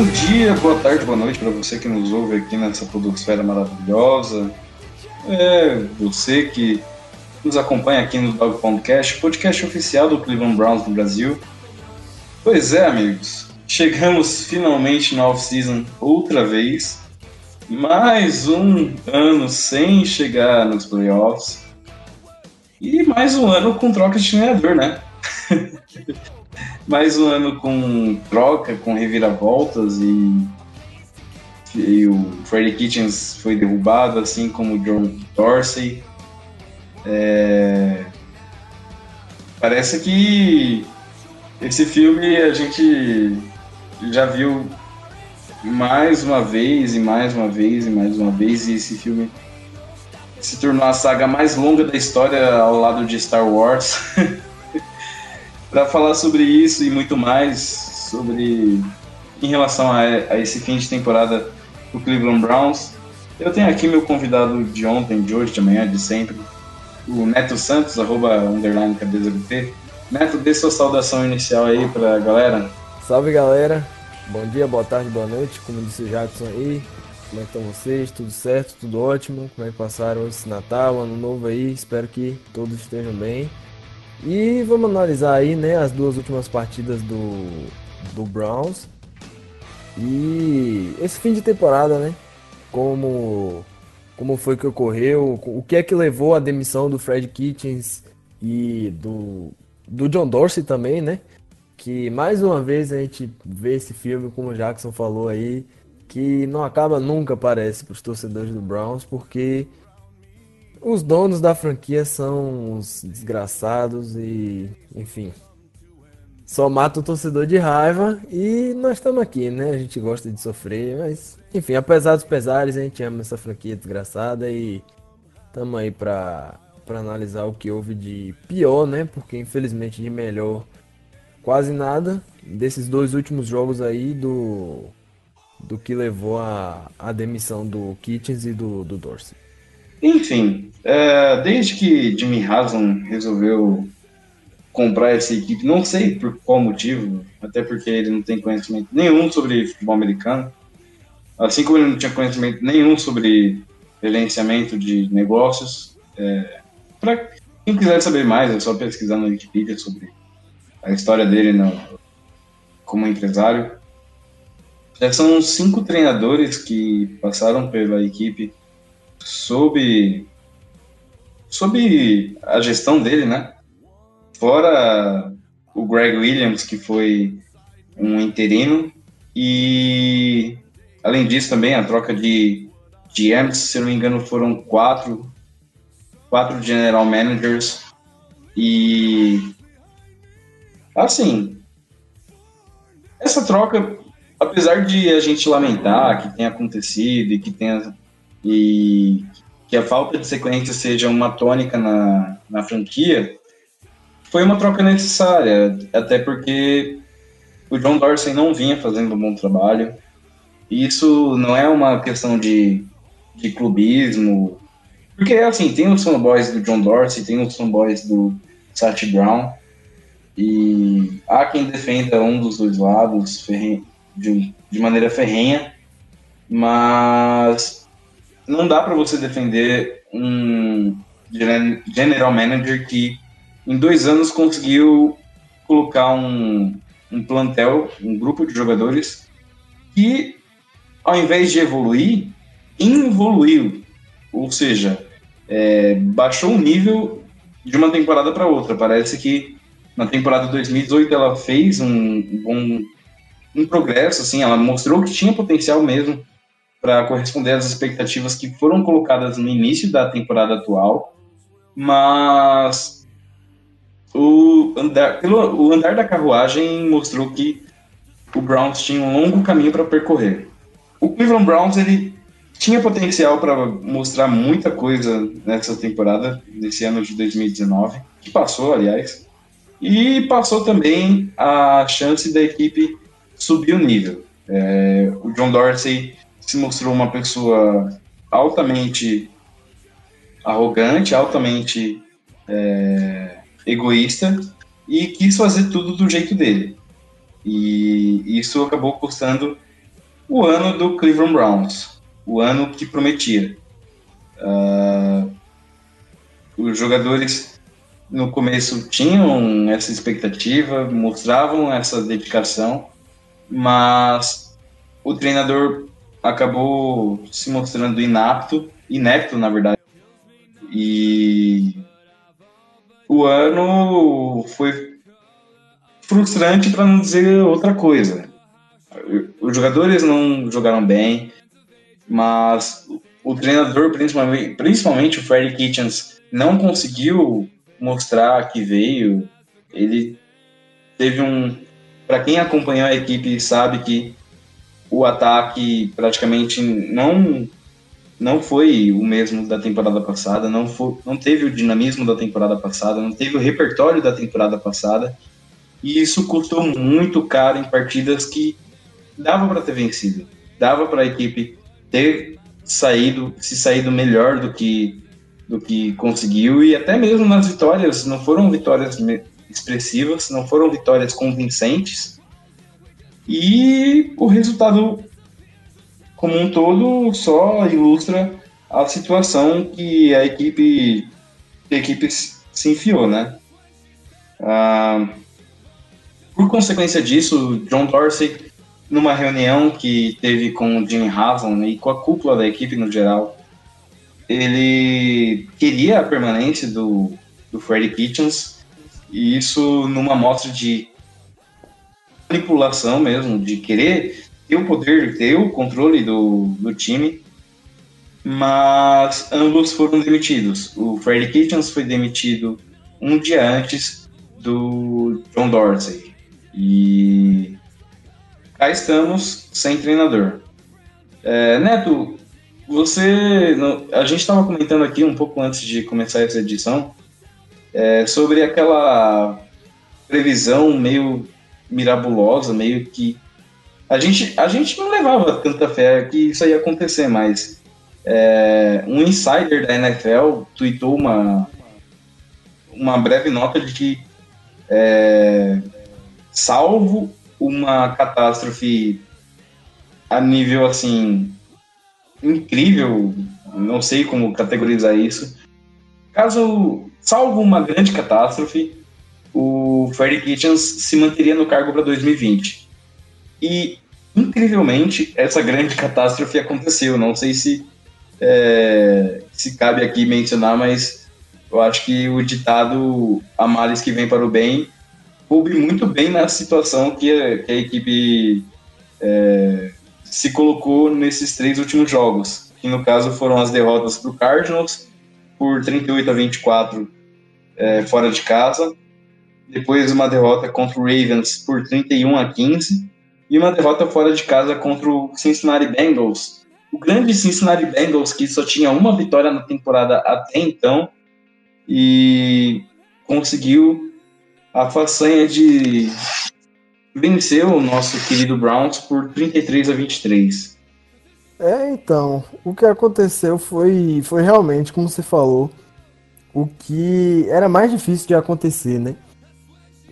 Bom dia, boa tarde, boa noite para você que nos ouve aqui nessa podosfera maravilhosa. É, você que nos acompanha aqui no Dog Podcast, podcast oficial do Cleveland Browns do Brasil. Pois é, amigos, chegamos finalmente na off-season outra vez. Mais um ano sem chegar nos playoffs. E mais um ano com troca de treinador, né? mais um ano com troca, com reviravoltas e, e o Freddie Kitchens foi derrubado, assim como o John Dorsey. É, Parece que esse filme a gente já viu mais uma vez e mais uma vez e mais uma vez e esse filme se tornou a saga mais longa da história ao lado de Star Wars. para falar sobre isso e muito mais sobre em relação a, a esse fim de temporada do Cleveland Browns. Eu tenho aqui meu convidado de ontem, de hoje, de amanhã, de sempre, o Neto Santos, arroba underline KDZBT. Neto, dê sua saudação inicial aí pra galera. Salve galera, bom dia, boa tarde, boa noite, como disse o Jackson aí, como é que estão vocês? Tudo certo? Tudo ótimo? Como é que passaram esse Natal, Ano Novo aí? Espero que todos estejam bem. E vamos analisar aí, né, as duas últimas partidas do, do Browns. E esse fim de temporada, né? Como, como foi que ocorreu? O que é que levou à demissão do Fred Kitchens e do, do John Dorsey também, né? Que mais uma vez a gente vê esse filme, como o Jackson falou aí, que não acaba nunca, parece, para os torcedores do Browns, porque os donos da franquia são uns desgraçados e, enfim, só mata o torcedor de raiva e nós estamos aqui, né? A gente gosta de sofrer, mas, enfim, apesar dos pesares, a gente ama essa franquia desgraçada e estamos aí para para analisar o que houve de pior, né? Porque infelizmente de melhor quase nada desses dois últimos jogos aí do do que levou a demissão do Kitchens e do, do Dorsey. Enfim, é, desde que Jimmy Haslam resolveu comprar essa equipe, não sei por qual motivo, até porque ele não tem conhecimento nenhum sobre futebol americano, assim como ele não tinha conhecimento nenhum sobre gerenciamento de negócios. É, Para quem quiser saber mais, é só pesquisar no Wikipedia sobre a história dele no, como empresário. Já são cinco treinadores que passaram pela equipe sob, sob a gestão dele, né? Fora o Greg Williams, que foi um interino, e além disso também a troca de GMs, se eu não me engano, foram quatro, quatro general managers, e assim, essa troca, apesar de a gente lamentar que tenha acontecido e que tenha e que a falta de sequência seja uma tônica na, na franquia, foi uma troca necessária, até porque o John Dorsey não vinha fazendo um bom trabalho. E isso não é uma questão de, de clubismo, porque assim, tem os fanboys do John Dorsey, tem os fanboys do Sat Brown, e há quem defenda um dos dois lados de, de maneira ferrenha, mas não dá para você defender um gen- general manager que em dois anos conseguiu colocar um, um plantel, um grupo de jogadores que, ao invés de evoluir, involuiu. Ou seja, é, baixou o nível de uma temporada para outra. Parece que na temporada 2018 ela fez um bom um progresso, assim, ela mostrou que tinha potencial mesmo para corresponder às expectativas que foram colocadas no início da temporada atual, mas o andar, pelo, o andar da carruagem mostrou que o Browns tinha um longo caminho para percorrer. O Cleveland Browns ele tinha potencial para mostrar muita coisa nessa temporada, nesse ano de 2019, que passou, aliás, e passou também a chance da equipe subir o nível. É, o John Dorsey se mostrou uma pessoa altamente arrogante, altamente é, egoísta e quis fazer tudo do jeito dele. E isso acabou custando o ano do Cleveland Browns, o ano que prometia. Uh, os jogadores no começo tinham essa expectativa, mostravam essa dedicação, mas o treinador acabou se mostrando inapto, inepto na verdade. E o ano foi frustrante para não dizer outra coisa. Os jogadores não jogaram bem, mas o treinador, principalmente, principalmente o Freddy Kitchens, não conseguiu mostrar que veio. Ele teve um. Para quem acompanhou a equipe, sabe que o ataque praticamente não não foi o mesmo da temporada passada, não, foi, não teve o dinamismo da temporada passada, não teve o repertório da temporada passada, e isso custou muito caro em partidas que dava para ter vencido, dava para a equipe ter saído, se saído melhor do que do que conseguiu e até mesmo nas vitórias não foram vitórias expressivas, não foram vitórias convincentes, e o resultado como um todo só ilustra a situação que a equipe, a equipe se enfiou, né? Ah, por consequência disso, John Dorsey, numa reunião que teve com o Jimmy Haslam e com a cúpula da equipe no geral, ele queria a permanência do, do Freddie Kitchens, e isso numa mostra de manipulação mesmo, de querer ter o poder, ter o controle do, do time, mas ambos foram demitidos. O Freddie Kitchens foi demitido um dia antes do John Dorsey. E cá estamos sem treinador. É, Neto, você. A gente estava comentando aqui um pouco antes de começar essa edição é, sobre aquela previsão meio mirabulosa, meio que. A gente, a gente não levava tanta fé que isso ia acontecer, mas é, um insider da NFL tweetou uma, uma breve nota de que, é, salvo uma catástrofe a nível assim incrível, não sei como categorizar isso. Caso, salvo uma grande catástrofe, o Freddie Kitchens se manteria no cargo para 2020. E, incrivelmente, essa grande catástrofe aconteceu. Não sei se, é, se cabe aqui mencionar, mas eu acho que o ditado a males que vem para o bem coube muito bem na situação que a, que a equipe é, se colocou nesses três últimos jogos, que no caso foram as derrotas para o Cardinals por 38 a 24 é, fora de casa, depois uma derrota contra o Ravens por 31 a 15 e uma derrota fora de casa contra o Cincinnati Bengals. O grande Cincinnati Bengals que só tinha uma vitória na temporada até então e conseguiu a façanha de vencer o nosso querido Browns por 33 a 23. É, então, o que aconteceu foi, foi realmente, como você falou, o que era mais difícil de acontecer, né?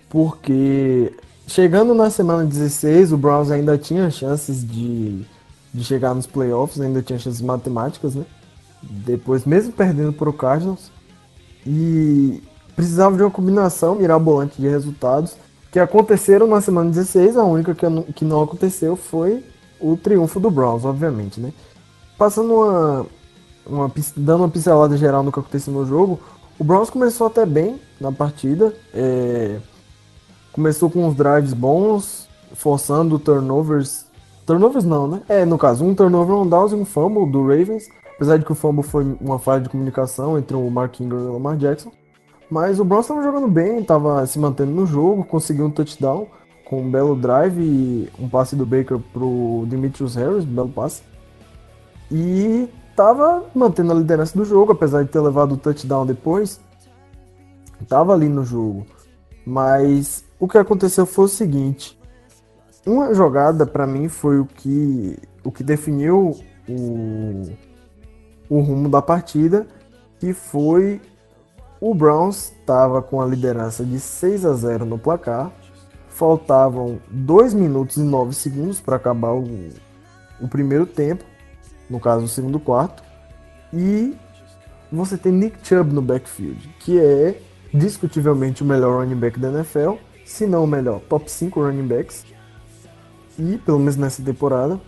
Porque chegando na semana 16, o Browns ainda tinha chances de, de chegar nos playoffs, ainda tinha chances matemáticas, né? Depois, mesmo perdendo para o Cardinals, e precisava de uma combinação mirabolante de resultados que aconteceram na semana 16, a única que, não- que não aconteceu foi o triunfo do Browns, obviamente, né? Passando uma, uma dando uma pincelada geral no que aconteceu no jogo, o Browns começou até bem na partida, é, começou com uns drives bons, forçando turnovers, turnovers não, né? É, no caso, um turnover, um downs e um fumble do Ravens, apesar de que o fumble foi uma falha de comunicação entre o Mark Ingram e o Lamar Jackson. Mas o Browns estava jogando bem, estava se mantendo no jogo, conseguiu um touchdown com um belo drive e um passe do Baker pro Demetrius Harris, belo passe. E estava mantendo a liderança do jogo, apesar de ter levado o touchdown depois. Estava ali no jogo. Mas o que aconteceu foi o seguinte: uma jogada para mim foi o que o que definiu o, o rumo da partida, que foi o Browns estava com a liderança de 6 a 0 no placar. Faltavam 2 minutos e 9 segundos para acabar o, o primeiro tempo, no caso o segundo quarto. E você tem Nick Chubb no backfield, que é discutivelmente o melhor running back da NFL, se não melhor, top 5 running backs. E pelo menos nessa temporada.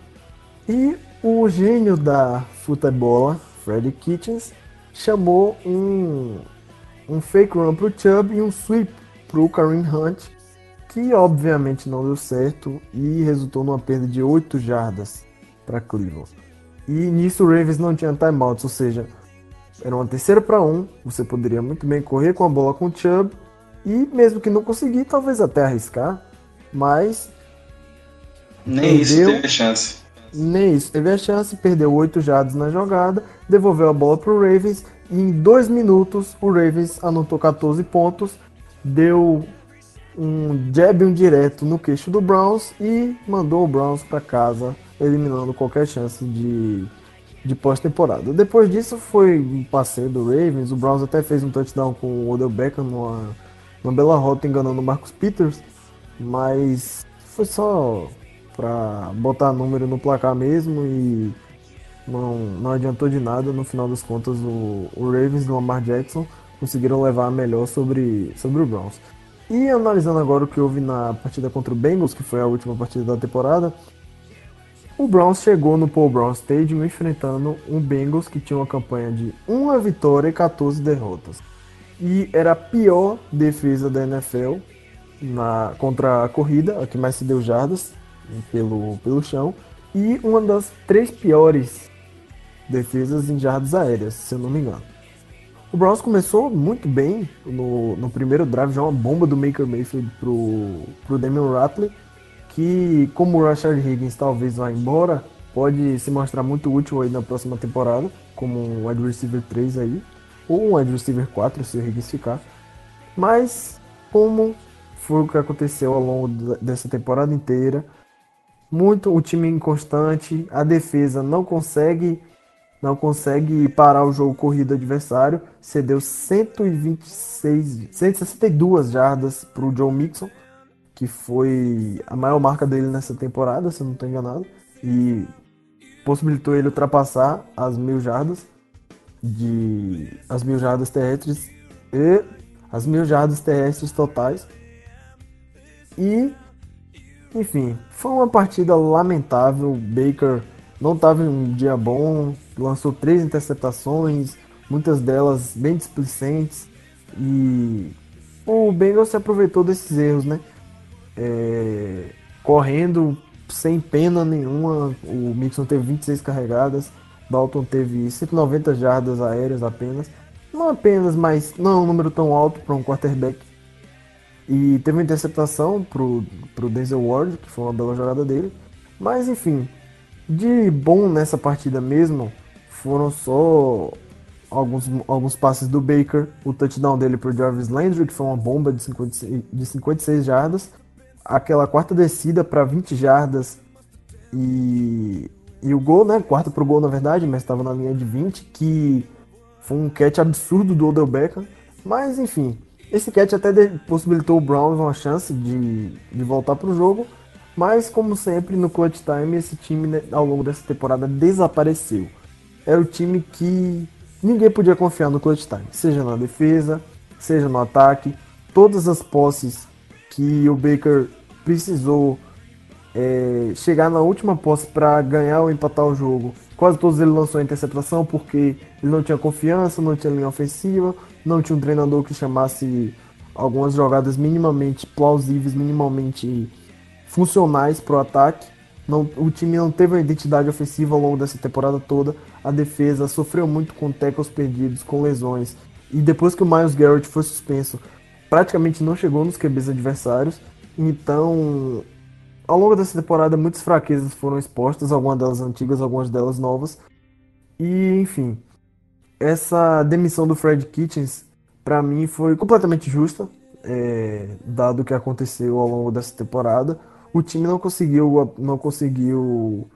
E o gênio da futebola, Freddy Kitchens, chamou um um fake run pro Chubb e um sweep pro Kareem Hunt, que obviamente não deu certo e resultou numa perda de 8 jardas para Cleveland. E nisso o Ravens não tinha timeouts, ou seja, era uma terceira para um, você poderia muito bem correr com a bola com o Chubb e mesmo que não conseguir, talvez até arriscar, mas Nem isso Perdeu. teve chance. nem isso. Teve a chance, perdeu 8 jardas na jogada, devolveu a bola pro Ravens e em 2 minutos o Ravens anotou 14 pontos, deu um jab um direto no queixo do Browns e mandou o Browns para casa, eliminando qualquer chance de, de pós-temporada. Depois disso foi um passeio do Ravens, o Browns até fez um touchdown com o Odell Beckham numa, numa bela rota enganando o Marcus Peters, mas foi só para botar número no placar mesmo e não, não adiantou de nada. No final das contas, o, o Ravens do Lamar Jackson conseguiram levar a melhor sobre, sobre o Browns. E analisando agora o que houve na partida contra o Bengals, que foi a última partida da temporada, o Browns chegou no Paul Brown Stadium enfrentando um Bengals que tinha uma campanha de uma vitória e 14 derrotas. E era a pior defesa da NFL na, contra a corrida, a que mais se deu jardas pelo, pelo chão, e uma das três piores defesas em jardas aéreas, se eu não me engano. O Browns começou muito bem no, no primeiro drive, já uma bomba do Maker Mayfield pro, pro Damian Ratley, que como o Rashard Higgins talvez vá embora, pode se mostrar muito útil aí na próxima temporada, como um wide receiver 3 aí, ou um wide receiver 4 se o Higgins ficar. Mas como foi o que aconteceu ao longo dessa temporada inteira, muito o time inconstante, a defesa não consegue não consegue parar o jogo corrido adversário, cedeu 126, 162 jardas para o Joe Mixon, que foi a maior marca dele nessa temporada, se eu não estou enganado, e possibilitou ele ultrapassar as mil jardas de as mil jardas terrestres e as mil jardas terrestres totais. E enfim, foi uma partida lamentável. Baker não estava em um dia bom, lançou três interceptações, muitas delas bem displicentes. E o Bengals se aproveitou desses erros, né? É, correndo sem pena nenhuma. O Mixon teve 26 carregadas, Dalton teve 190 jardas aéreas apenas. Não apenas, mas não é um número tão alto para um quarterback. E teve uma interceptação pro, pro Denzel Ward, que foi uma bela jogada dele. Mas enfim, de bom nessa partida mesmo foram só alguns, alguns passes do Baker, o touchdown dele pro Jarvis Landry, que foi uma bomba de 56, de 56 jardas, aquela quarta descida para 20 jardas e, e o gol, né? Quarta pro gol na verdade, mas estava na linha de 20, que foi um catch absurdo do Odell Beckham. Mas enfim, esse catch até possibilitou o Browns uma chance de, de voltar pro jogo. Mas como sempre no clutch time esse time né, ao longo dessa temporada desapareceu. Era o time que ninguém podia confiar no clutch time, seja na defesa, seja no ataque. Todas as posses que o Baker precisou é, chegar na última posse para ganhar ou empatar o jogo. Quase todos ele lançou a interceptação porque ele não tinha confiança, não tinha linha ofensiva, não tinha um treinador que chamasse algumas jogadas minimamente plausíveis, minimamente funcionais para o ataque. Não, o time não teve uma identidade ofensiva ao longo dessa temporada toda. A defesa sofreu muito com tackles perdidos, com lesões. E depois que o Miles Garrett foi suspenso, praticamente não chegou nos QBs adversários. Então, ao longo dessa temporada, muitas fraquezas foram expostas, algumas delas antigas, algumas delas novas. E, enfim, essa demissão do Fred Kitchens, para mim, foi completamente justa, é, dado o que aconteceu ao longo dessa temporada. O time não conseguiu, não conseguiu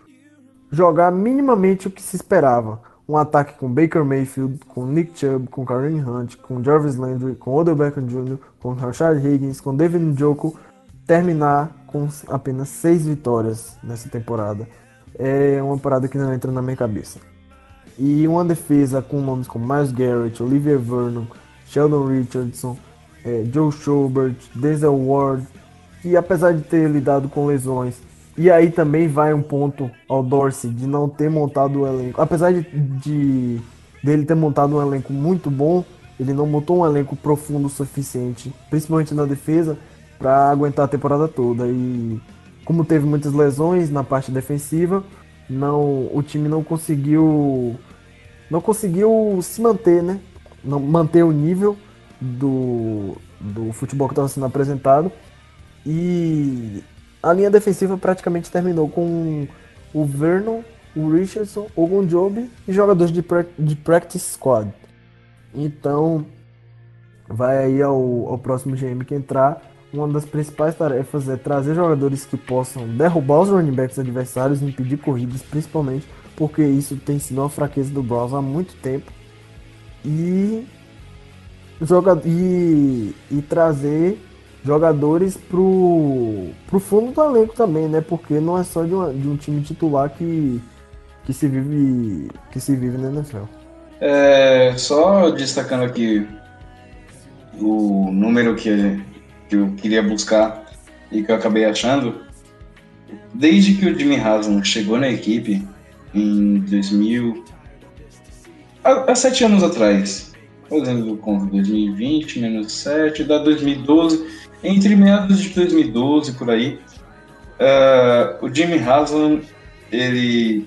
jogar minimamente o que se esperava. Um ataque com Baker Mayfield, com Nick Chubb, com Kareem Hunt, com Jarvis Landry, com Odell Beckham Jr., com Rashad Higgins, com David Njoku, terminar com apenas seis vitórias nessa temporada. É uma parada que não entra na minha cabeça. E uma defesa com nomes como Miles Garrett, Olivier Vernon, Sheldon Richardson, é, Joe Schobert, Denzel Ward, que apesar de ter lidado com lesões, e aí também vai um ponto ao Dorsey de não ter montado o elenco. Apesar de, de dele ter montado um elenco muito bom, ele não montou um elenco profundo o suficiente, principalmente na defesa, para aguentar a temporada toda. E como teve muitas lesões na parte defensiva, não, o time não conseguiu não conseguiu se manter, né? Não manter o nível do, do futebol que estava sendo apresentado. E a linha defensiva praticamente terminou com o Vernon, o Richardson, o Gonjob e jogadores de, de practice squad. Então, vai aí ao, ao próximo GM que entrar. Uma das principais tarefas é trazer jogadores que possam derrubar os running backs adversários e impedir corridas, principalmente porque isso tem sido uma fraqueza do Browns há muito tempo. E, joga, e, e trazer jogadores pro, pro fundo do elenco também, né? Porque não é só de, uma, de um time titular que, que se vive que se vive na NFL. É, só destacando aqui o número que, que eu queria buscar e que eu acabei achando. Desde que o Jimmy Haslam chegou na equipe em 2000, há, há sete anos atrás, fazendo conta 2020 menos 7, dá 2012 entre meados de 2012 por aí, uh, o Jimmy Haslam ele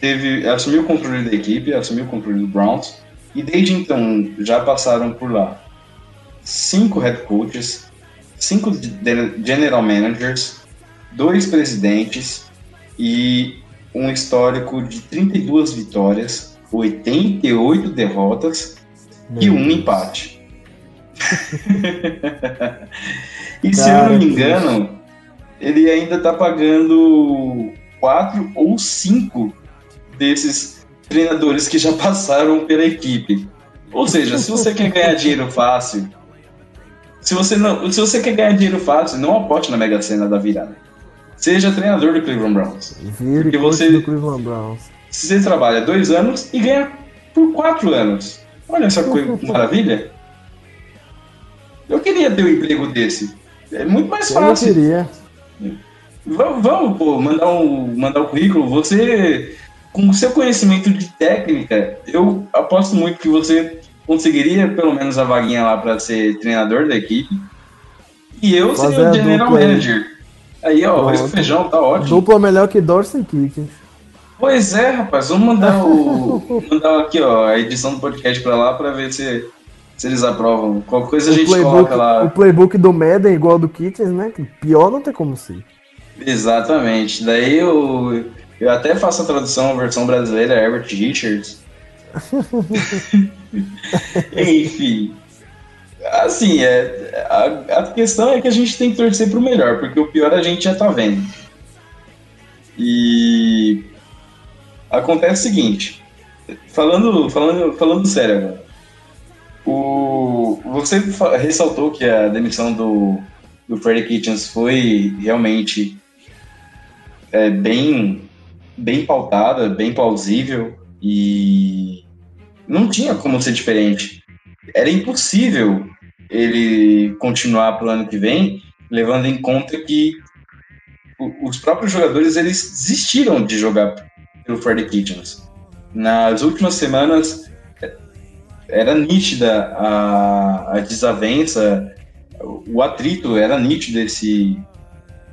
teve assumiu o controle da equipe, assumiu o controle do Browns e desde então já passaram por lá cinco head coaches, cinco general managers, dois presidentes e um histórico de 32 vitórias, 88 derrotas Meu e um Deus. empate. e se eu não me engano, ele ainda tá pagando quatro ou cinco desses treinadores que já passaram pela equipe. Ou seja, se você quer ganhar dinheiro fácil, se você não, se você quer ganhar dinheiro fácil, não aposte na Mega Sena da virada. Seja treinador do Cleveland Browns. Vire porque você do Cleveland Browns. Você trabalha dois anos e ganha por quatro anos. Olha essa coisa maravilha. Eu queria ter um emprego desse. É muito mais fácil. Eu queria. Vamos, vamos pô, mandar um, mandar um currículo. Você, com o seu conhecimento de técnica, eu aposto muito que você conseguiria pelo menos a vaguinha lá para ser treinador da equipe. E eu Fazer seria o general manager. Aí, ó, esse feijão tá ótimo. Dupla melhor que Dorsen Kick. Pois é, rapaz. Vamos mandar o. mandar aqui, ó, a edição do podcast pra lá pra ver se se eles aprovam. Qualquer coisa o a gente playbook, coloca lá. O playbook do Madden igual ao do Kittens, né? Pior não tem como ser. Exatamente. Daí eu, eu até faço a tradução, a versão brasileira, Herbert Richards. Enfim. Assim, é, a, a, questão é que a gente tem que torcer pro melhor, porque o pior a gente já tá vendo. E acontece o seguinte, falando, falando, falando sério agora. O, você ressaltou que a demissão do, do Freddy Kitchens foi realmente é, bem, bem pautada, bem plausível e não tinha como ser diferente. Era impossível ele continuar para o ano que vem, levando em conta que os próprios jogadores eles desistiram de jogar pelo Freddy Kitchens. Nas últimas semanas era nítida a, a desavença, o atrito era nítido esse,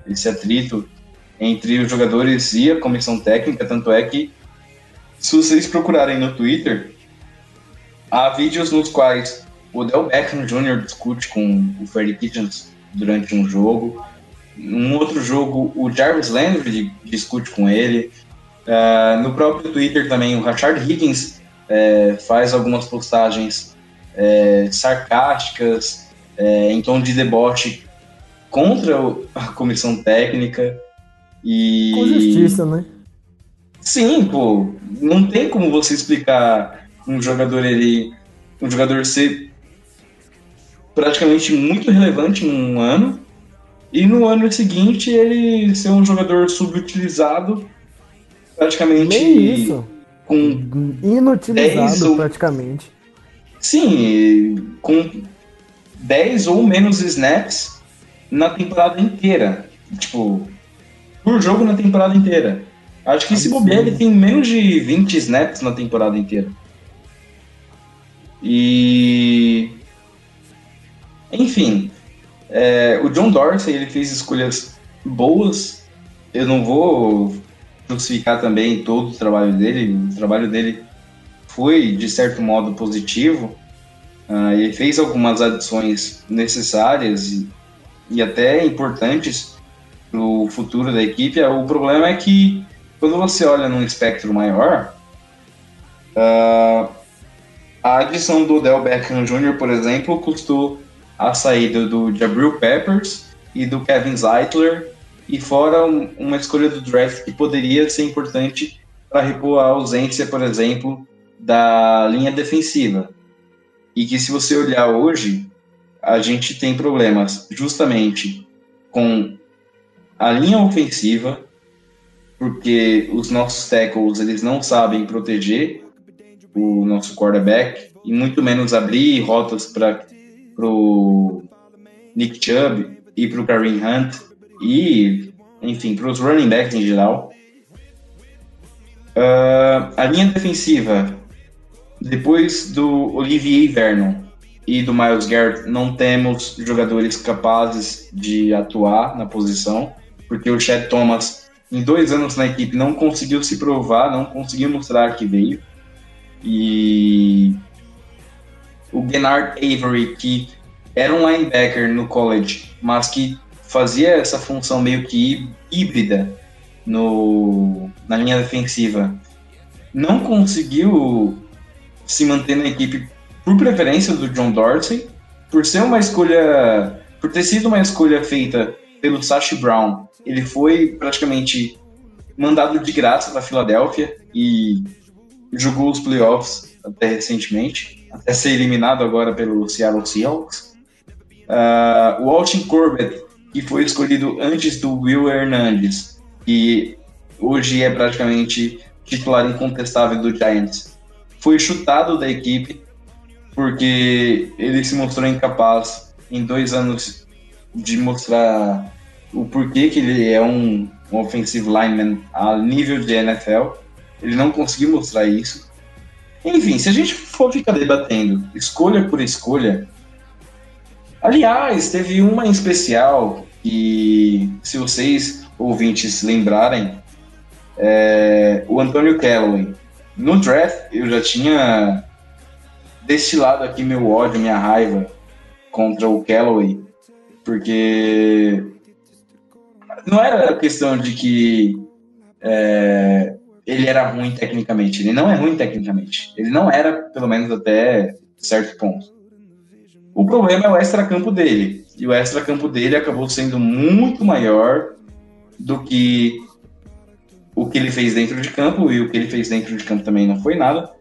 esse atrito entre os jogadores e a comissão técnica, tanto é que se vocês procurarem no Twitter, há vídeos nos quais o Odell Beckham Jr. discute com o Freddie Kitchens durante um jogo. Num outro jogo, o Jarvis Landry discute com ele. Ah, no próprio Twitter também, o Rashard Higgins eh, faz algumas postagens eh, sarcásticas, eh, em tom de deboche contra a comissão técnica. E... Com justiça, né? Sim, pô, não tem como você explicar um jogador ele um jogador ser praticamente muito relevante em um ano e no ano seguinte ele ser um jogador subutilizado praticamente Nem isso. com Inutilizado, ou- praticamente. sim, com 10 ou menos snaps na temporada inteira. Tipo, por jogo na temporada inteira. Acho que se Absurdo. bobear, ele tem menos de 20 snaps na temporada inteira. E. Enfim, é, o John Dorsey ele fez escolhas boas. Eu não vou crucificar também todo o trabalho dele. O trabalho dele foi, de certo modo, positivo. Ah, ele fez algumas adições necessárias e, e até importantes para o futuro da equipe. O problema é que quando você olha num espectro maior, ah, a adição do Odell Beckham Jr., por exemplo, custou a saída do Jabril Peppers e do Kevin Zeitler, e fora um- uma escolha do draft que poderia ser importante para repor a ausência, por exemplo, da linha defensiva. E que se você olhar hoje, a gente tem problemas justamente com a linha ofensiva, porque os nossos tackles eles não sabem proteger o nosso quarterback e muito menos abrir rotas para pro Nick Chubb e pro Kareem Hunt e enfim para os running backs em geral. Ah, a linha defensiva depois do Olivier Vernon e do Miles Garrett não temos jogadores capazes de atuar na posição porque o Chad Thomas em dois anos na equipe não conseguiu se provar, não conseguiu mostrar que veio e o Bernard Avery, que era um linebacker no college, mas que fazia essa função meio que híbrida no, na linha defensiva, não conseguiu se manter na equipe por preferência do John Dorsey, por ser uma escolha, por ter sido uma escolha feita pelo Sashi Brown, ele foi praticamente mandado de graça para Filadélfia e jogou os playoffs até recentemente, até ser eliminado agora pelo Seattle Seahawks. Ah, o Austin Corbett, que foi escolhido antes do Will Hernandez, e hoje é praticamente titular incontestável do Giants, foi chutado da equipe porque ele se mostrou incapaz em dois anos de mostrar o porquê que ele é um, um offensive lineman a nível de NFL. Ele não conseguiu mostrar isso. Enfim, se a gente for ficar debatendo escolha por escolha. Aliás, teve uma em especial que, se vocês ouvintes lembrarem, é o Antônio Callaway. No draft, eu já tinha destilado aqui meu ódio, minha raiva contra o Callaway, porque não era questão de que é, ele era ruim tecnicamente. Ele não é ruim tecnicamente. Ele não era, pelo menos até certo ponto. O problema é o extracampo dele. E o extracampo dele acabou sendo muito maior do que o que ele fez dentro de campo. E o que ele fez dentro de campo também não foi nada.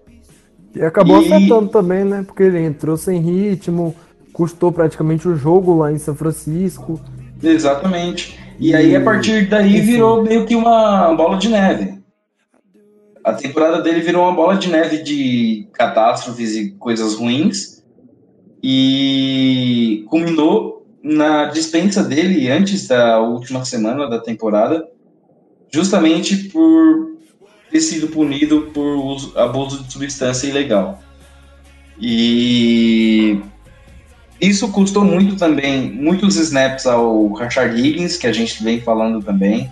E acabou E- afetando também, né? Porque ele entrou sem ritmo, custou praticamente o jogo lá em São Francisco. Exatamente. E aí, a partir daí, virou meio que uma bola de neve. A temporada dele virou uma bola de neve de catástrofes e coisas ruins. e culminou na dispensa dele antes da última semana da temporada, justamente por ter sido punido por uso, abuso de substância ilegal. E isso custou muito também, muitos snaps ao Rashard Higgins, que a gente vem falando também.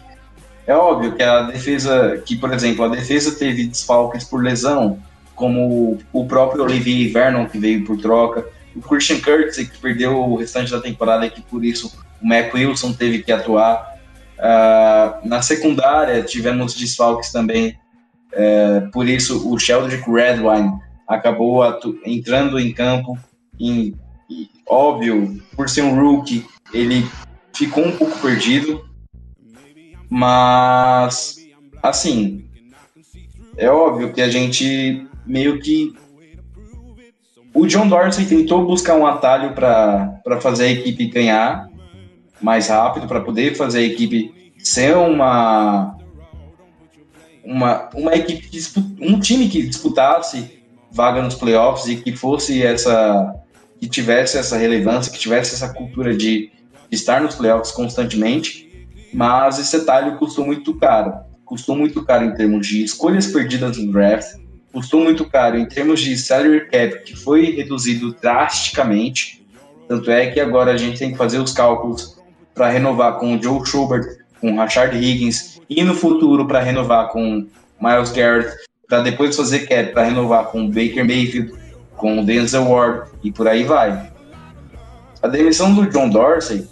É óbvio que a defesa, que por exemplo, a defesa teve desfalques por lesão, como o próprio Olivier Vernon, que veio por troca, o Christian Curtis, que perdeu o restante da temporada, e que por isso o Mac Wilson teve que atuar. Uh, na secundária, tivemos desfalques também, uh, por isso o Sheldrick Redwine acabou entrando em campo em óbvio, por ser um rookie, ele ficou um pouco perdido. Mas, assim, é óbvio que a gente meio que. O John Dorsey tentou buscar um atalho para fazer a equipe ganhar mais rápido, para poder fazer a equipe ser uma. Uma, uma equipe, um time que disputasse vaga nos playoffs e que fosse essa que tivesse essa relevância, que tivesse essa cultura de estar nos playoffs constantemente, mas esse detalhe custou muito caro. Custou muito caro em termos de escolhas perdidas no draft, custou muito caro em termos de salary cap, que foi reduzido drasticamente. Tanto é que agora a gente tem que fazer os cálculos para renovar com o Joe Schubert, com o Rashard Higgins, e no futuro para renovar com Miles Garrett, para depois fazer cap para renovar com Baker Mayfield, com o Denzel Ward e por aí vai. A demissão do John Dorsey,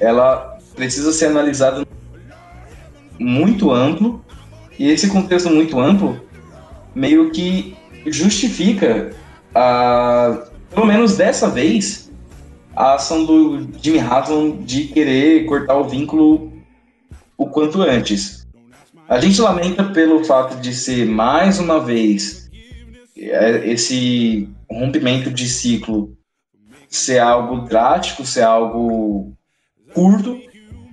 ela precisa ser analisada muito amplo e esse contexto muito amplo meio que justifica, a, pelo menos dessa vez, a ação do Jimmy Haslam de querer cortar o vínculo o quanto antes. A gente lamenta pelo fato de ser mais uma vez é, esse rompimento de ciclo ser algo drástico, ser algo curto,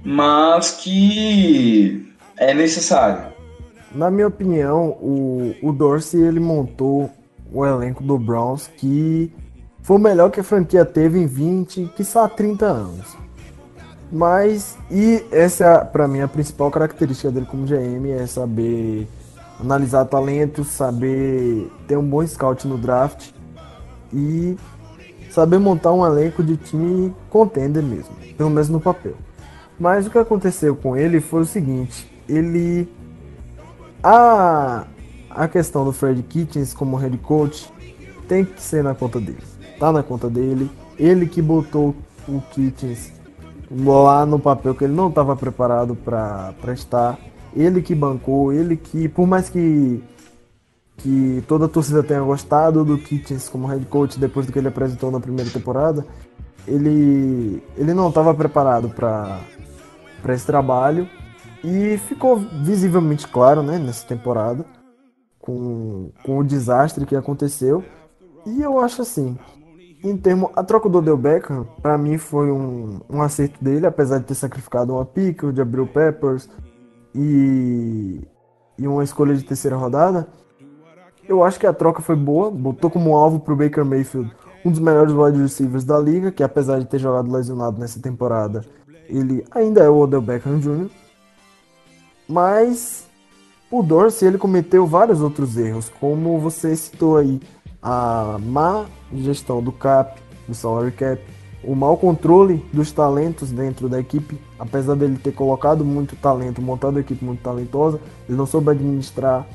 mas que é necessário. Na minha opinião, o, o Dorsey ele montou o elenco do Browns que foi o melhor que a franquia teve em 20, quiçá 30 anos. Mas, e essa é, para mim, a principal característica dele como GM é saber analisar talentos, saber ter um bom scout no draft e saber montar um elenco de time contender mesmo, pelo menos no papel. Mas o que aconteceu com ele foi o seguinte, ele a a questão do Fred Kitchens como head coach tem que ser na conta dele. Tá na conta dele. Ele que botou o Kitchens lá no papel que ele não estava preparado para estar. Ele que bancou, ele que, por mais que que toda a torcida tenha gostado do Kitchens como head coach depois do que ele apresentou na primeira temporada, ele ele não estava preparado para para esse trabalho e ficou visivelmente claro, né, nessa temporada com, com o desastre que aconteceu. E eu acho assim, em termo a troca do Odell Beckham, para mim foi um, um acerto dele, apesar de ter sacrificado uma pick, o Jabril Peppers, e, e uma escolha de terceira rodada, eu acho que a troca foi boa. Botou como alvo para o Baker Mayfield um dos melhores wide receivers da liga, que apesar de ter jogado lesionado nessa temporada, ele ainda é o Odell Beckham Jr. Mas o Dorsey ele cometeu vários outros erros, como você citou aí, a má gestão do cap, do salary cap, o mau controle dos talentos dentro da equipe, apesar dele ter colocado muito talento, montado uma equipe muito talentosa, ele não soube administrar.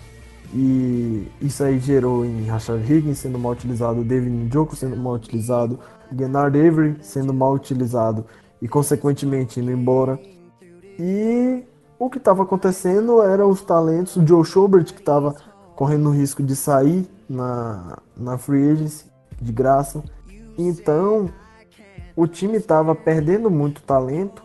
E isso aí gerou em Rashard Higgins sendo mal utilizado, David Njoku sendo mal utilizado, Gennard Avery sendo mal utilizado e consequentemente indo embora. E o que estava acontecendo era os talentos, o Joe Schobert que estava correndo o risco de sair na, na free agency de graça. Então, o time estava perdendo muito talento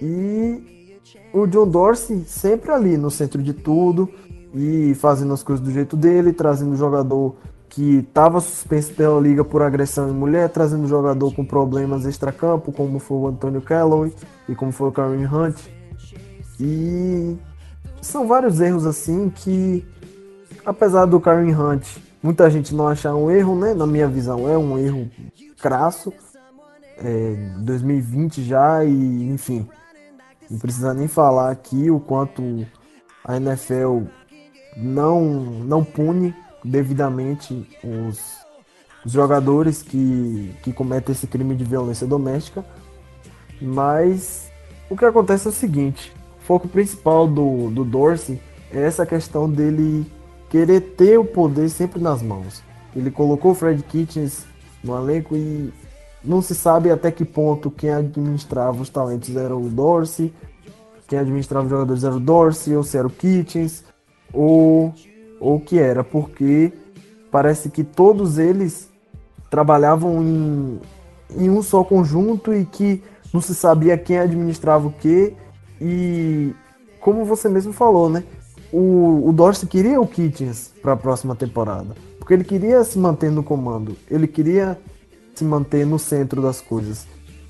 e o John Dorsey sempre ali no centro de tudo e fazendo as coisas do jeito dele, trazendo jogador que estava suspenso pela liga por agressão em mulher, trazendo jogador com problemas extracampo, como foi o Antonio Calloway e como foi o Kareem Hunt. E são vários erros assim que, apesar do Kareem Hunt muita gente não achar um erro, né? Na minha visão, é um erro crasso. É, 2020 já e, enfim, não precisa nem falar aqui o quanto a NFL não, não pune devidamente os, os jogadores que, que cometem esse crime de violência doméstica. Mas o que acontece é o seguinte: o foco principal do, do Dorsey é essa questão dele querer ter o poder sempre nas mãos. Ele colocou o Fred Kitchens no elenco e não se sabe até que ponto quem administrava os talentos era o Dorsey, quem administrava os jogadores era o Dorsey, ou se era o Kitchens, ou ou o que era, porque parece que todos eles trabalhavam em, em um só conjunto e que não se sabia quem administrava o que. E como você mesmo falou, né? O, o Dorsey queria o Kitchens para a próxima temporada. Porque ele queria se manter no comando. Ele queria se manter no centro das coisas.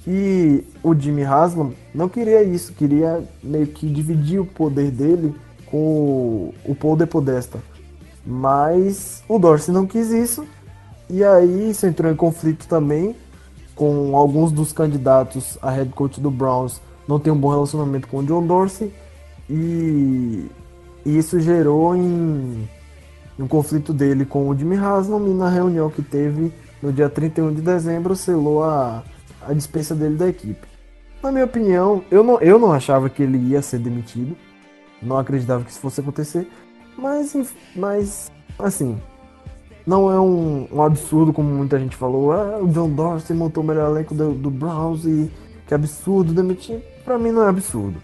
E o Jimmy Haslam não queria isso. Queria meio que dividir o poder dele com o Paul de Podesta. Mas o Dorsey não quis isso. E aí isso entrou em conflito também com alguns dos candidatos a head coach do Browns não tem um bom relacionamento com o John Dorsey e isso gerou em um conflito dele com o Jimmy Haslam e na reunião que teve no dia 31 de dezembro selou a, a dispensa dele da equipe. Na minha opinião, eu não, eu não achava que ele ia ser demitido, não acreditava que isso fosse acontecer, mas, mas assim, não é um, um, absurdo como muita gente falou. Ah, o John Dorsey montou o melhor elenco do, do Browns e que absurdo demitir. Pra mim não é absurdo.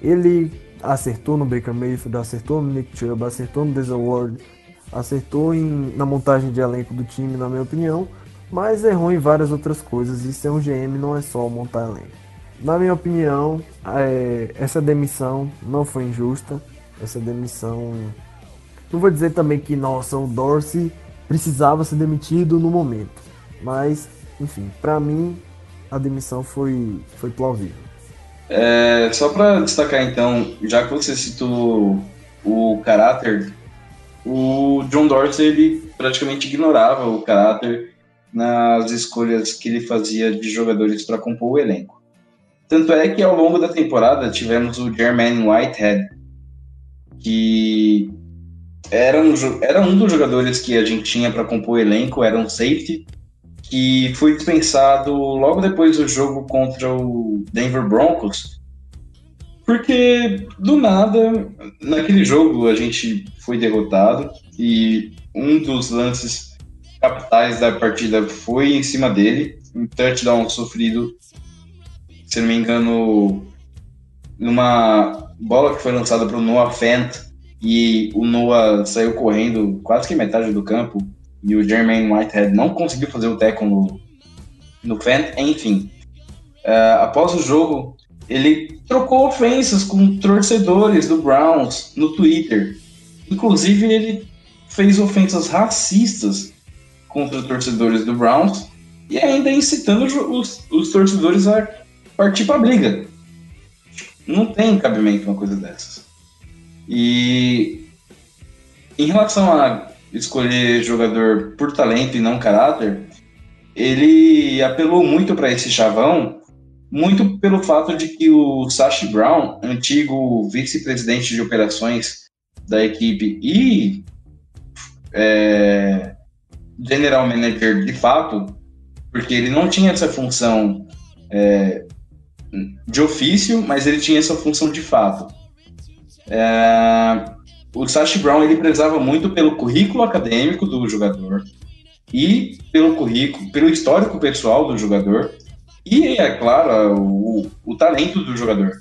Ele acertou no Baker Mayfield, acertou no Nick Chubb, acertou no Denzel Ward, acertou em, na montagem de elenco do time, na minha opinião, mas errou em várias outras coisas e ser um GM não é só montar elenco. Na minha opinião, é, essa demissão não foi injusta. Essa demissão. Não vou dizer também que, nossa, o Dorsey precisava ser demitido no momento. Mas, enfim, para mim, a demissão foi, foi plausível. É, só para destacar então, já que você citou o caráter, o John Dorsey ele praticamente ignorava o caráter nas escolhas que ele fazia de jogadores para compor o elenco. Tanto é que ao longo da temporada tivemos o Jermaine Whitehead, que era um, era um dos jogadores que a gente tinha para compor o elenco, era um safety, que foi dispensado logo depois do jogo contra o Denver Broncos, porque do nada, naquele jogo a gente foi derrotado e um dos lances capitais da partida foi em cima dele, um touchdown sofrido, se não me engano, numa bola que foi lançada para o Noah Fent e o Noah saiu correndo quase que metade do campo e o Jermaine Whitehead não conseguiu fazer o tackle no, no Fent, enfim. Uh, após o jogo, ele trocou ofensas com torcedores do Browns no Twitter. Inclusive, ele fez ofensas racistas contra torcedores do Browns e ainda incitando os, os torcedores a partir para a briga. Não tem cabimento uma coisa dessas. E em relação a escolher jogador por talento e não caráter, ele apelou muito para esse chavão, muito pelo fato de que o Sashi Brown, antigo vice-presidente de operações da equipe e é, general manager de fato, porque ele não tinha essa função é, de ofício, mas ele tinha essa função de fato. É, o Sash Brown ele prezava muito pelo currículo acadêmico do jogador e pelo currículo, pelo histórico pessoal do jogador e, é claro, o, o talento do jogador.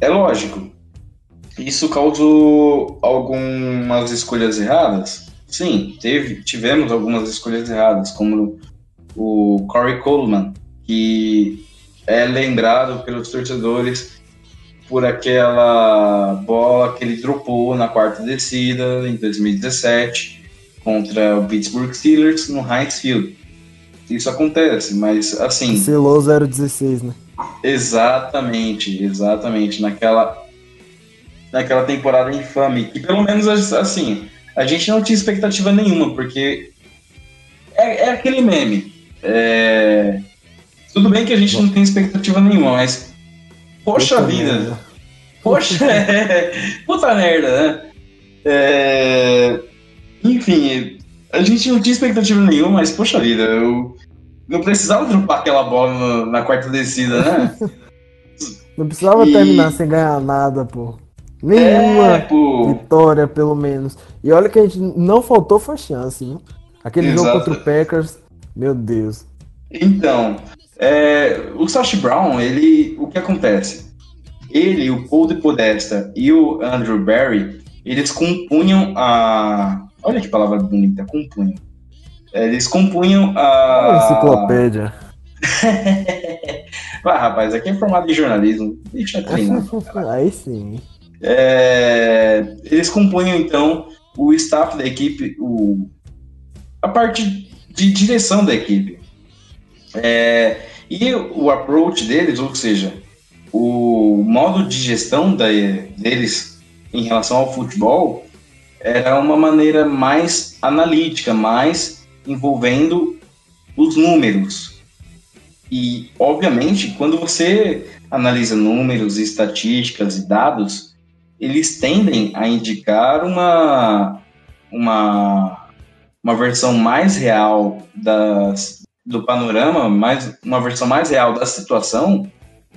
É lógico. Isso causou algumas escolhas erradas? Sim, teve, tivemos algumas escolhas erradas, como o Corey Coleman, que é lembrado pelos torcedores por aquela bola que ele dropou na quarta descida em 2017 contra o Pittsburgh Steelers no Heinz Field. Isso acontece, mas assim. Selou 016, né? Exatamente, exatamente. Naquela, naquela temporada infame. E pelo menos assim, a gente não tinha expectativa nenhuma, porque é, é aquele meme. É, tudo bem que a gente não tem expectativa nenhuma, mas. Poxa Puta vida! merda. Poxa, é, puta merda, né? É, enfim, a gente não tinha expectativa nenhuma, mas poxa vida, eu não precisava dropar aquela bola no- na quarta descida, né? Não precisava E- terminar sem ganhar nada, pô. é, Nenhuma pô. vitória, pelo menos. E olha que a gente não faltou foi chance? Aquele jogo Exato. contra o Packers, meu Deus. Então, é, o Sash Brown, ele, o que acontece? Ele, o Paul de Podesta e o Andrew Barry, eles compunham a. Olha que palavra bonita, compunham. Eles compunham a enciclopédia. Ah, rapaz, aqui é formado em jornalismo. Deixa eu treinar. Aí sim. É, eles compunham então o staff da equipe, o, a parte de direção da equipe. É, e o approach deles, ou seja, o modo de gestão da, deles em relação ao futebol, era uma maneira mais analítica, mais envolvendo os números. E, obviamente, quando você analisa números, estatísticas e dados, eles tendem a indicar uma, uma, uma versão mais real das, do panorama, mais, uma versão mais real da situação,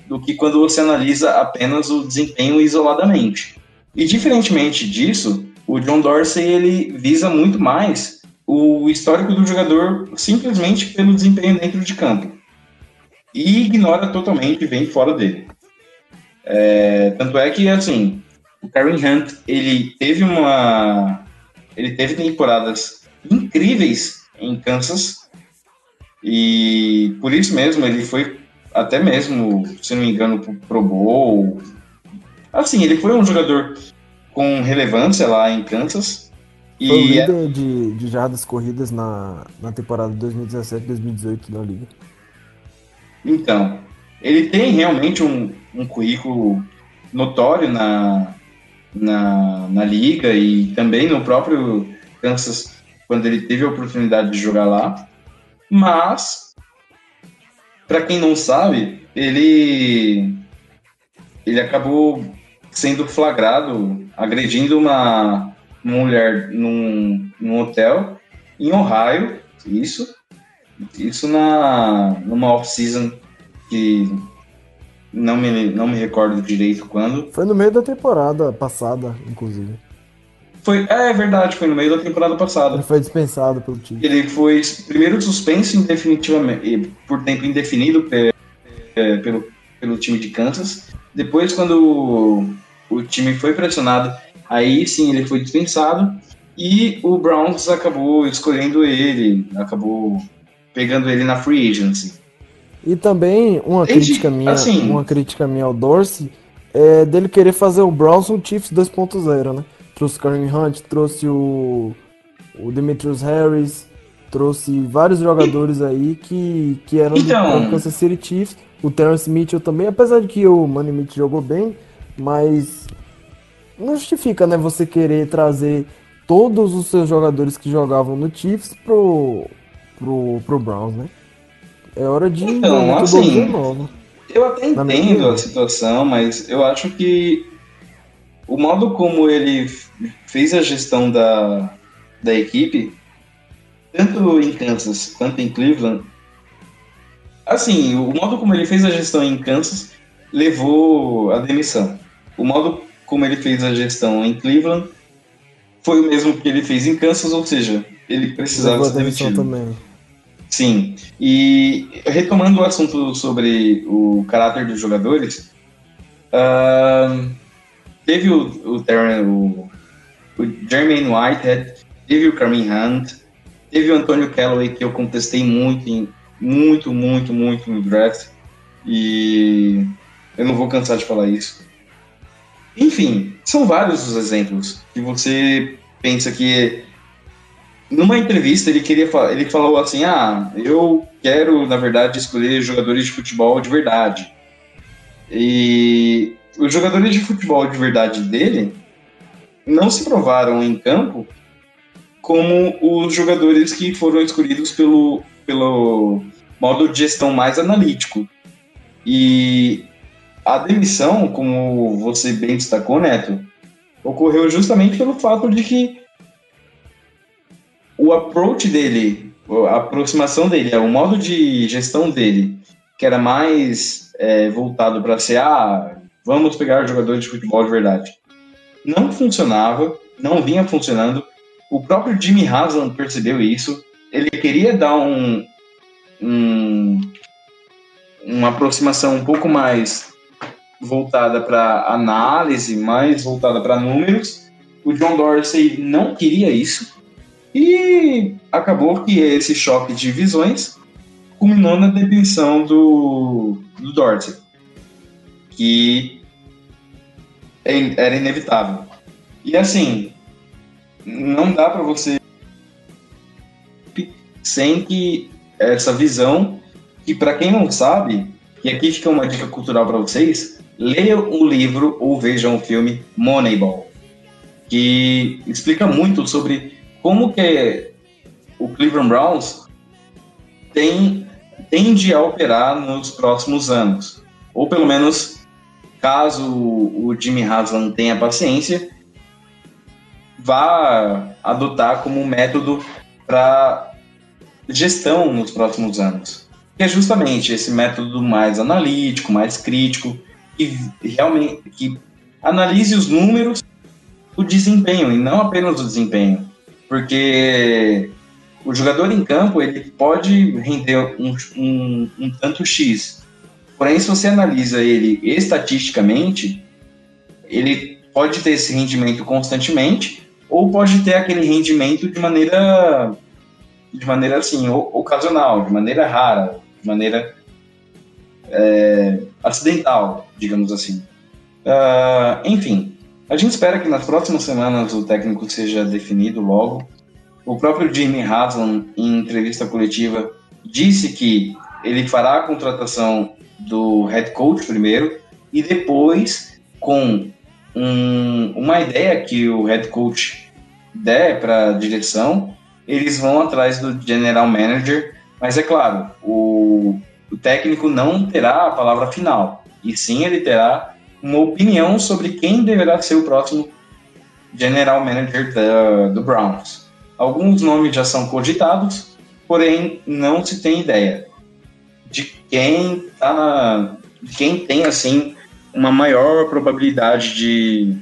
do que quando você analisa apenas o desempenho isoladamente. E diferentemente disso, o John Dorsey ele visa muito mais o histórico do jogador simplesmente pelo desempenho dentro de campo e ignora totalmente vem fora dele. É, tanto é que assim, o Karen Hunt ele teve uma ele teve temporadas incríveis em Kansas e por isso mesmo ele foi até mesmo, se não me engano, pro Pro Bowl. Assim, ele foi um jogador com relevância lá em Kansas. Foi E é líder de, de jardas corridas na, na temporada 2017-2018 da liga. Então, ele tem realmente um, um currículo notório na, na, na liga e também no próprio Kansas, quando ele teve a oportunidade de jogar lá. Mas, para quem não sabe, ele, ele acabou sendo flagrado agredindo uma, mulher num, num hotel em Ohio, isso, isso na, numa off-season que não me, não me recordo direito quando. Foi no meio da temporada passada, inclusive. Foi, é, é verdade, foi no meio da temporada passada. Ele foi dispensado pelo time. Ele foi primeiro suspenso indefinitivamente, por tempo indefinido é, pelo, pelo time de Kansas. Depois, quando o, o time foi pressionado, aí sim ele foi dispensado. E o Browns acabou escolhendo ele, acabou pegando ele na free agency. E também uma Entendi. crítica minha, Assim- uma crítica minha ao Dorsey é dele querer fazer o Browns um Chiefs 2.0, né? Trouxe o Kareem Hunt, trouxe o, o Demetrius Harris, trouxe vários jogadores aí que, que eram Então- do Kansas City Chiefs. O Terrence Mitchell também, apesar de que o Manny Mitchell jogou bem, mas não justifica, né, você querer trazer todos os seus jogadores que jogavam no Chiefs pro, pro, pro Browns, né? É hora de Então, uma assim, metodologia nova. Eu até entendo a situação, mas eu acho que o modo como ele fez a gestão da, da equipe, tanto em Kansas quanto em Cleveland, assim, o modo como ele fez a gestão em Kansas levou à demissão. O modo como ele fez a gestão em Cleveland foi o mesmo que ele fez em Kansas, ou seja, ele precisava ser demitido. também. Sim, e retomando o assunto sobre o caráter dos jogadores, ahn, teve o, o, o, o Jermaine Whitehead, teve o Kareem Hunt, teve o Antonio Callaway, que eu contestei muito, em- muito, muito, muito no draft, e eu não vou cansar de falar isso. Enfim, são vários os exemplos que você pensa que numa entrevista ele queria ele falou assim ah eu quero na verdade escolher jogadores de futebol de verdade e os jogadores de futebol de verdade dele não se provaram em campo como os jogadores que foram escolhidos pelo, pelo modo de gestão mais analítico. E a demissão, como você bem destacou, Neto, ocorreu justamente pelo fato de que o approach dele, a aproximação dele, o modo de gestão dele, que era mais é, voltado para ser, ah, vamos pegar jogadores de futebol de verdade, não funcionava, não vinha funcionando. O próprio Jimmy Haslam percebeu isso. Ele queria dar um, um uma aproximação um pouco mais voltada para análise, mais voltada para números. O John Dorsey não queria isso. E acabou que esse choque de visões culminou na demissão do, do Dorsey, que é era inevitável. E assim, não dá para você sem que essa visão, que para quem não sabe, e aqui fica uma dica cultural para vocês, leiam o livro ou vejam o filme Moneyball, que explica muito sobre como que o Cleveland Browns tem, tende a operar nos próximos anos. Ou pelo menos, caso o Jimmy Haslam tenha paciência, vá adotar como método para gestão nos próximos anos. Que é justamente esse método mais analítico, mais crítico, que realmente que analise os números, o desempenho e não apenas o desempenho, porque o jogador em campo ele pode render um, um, um tanto x, porém se você analisa ele estatisticamente, ele pode ter esse rendimento constantemente ou pode ter aquele rendimento de maneira de maneira assim ocasional, de maneira rara, de maneira é, acidental, digamos assim. Uh, enfim, a gente espera que nas próximas semanas o técnico seja definido logo. O próprio Jimmy Haslam, em entrevista coletiva, disse que ele fará a contratação do head coach primeiro e depois, com um, uma ideia que o head coach der para a direção, eles vão atrás do general manager. Mas é claro, o o técnico não terá a palavra final, e sim ele terá uma opinião sobre quem deverá ser o próximo general manager da, do Browns. Alguns nomes já são cogitados, porém não se tem ideia de quem tá na, quem tem assim uma maior probabilidade de,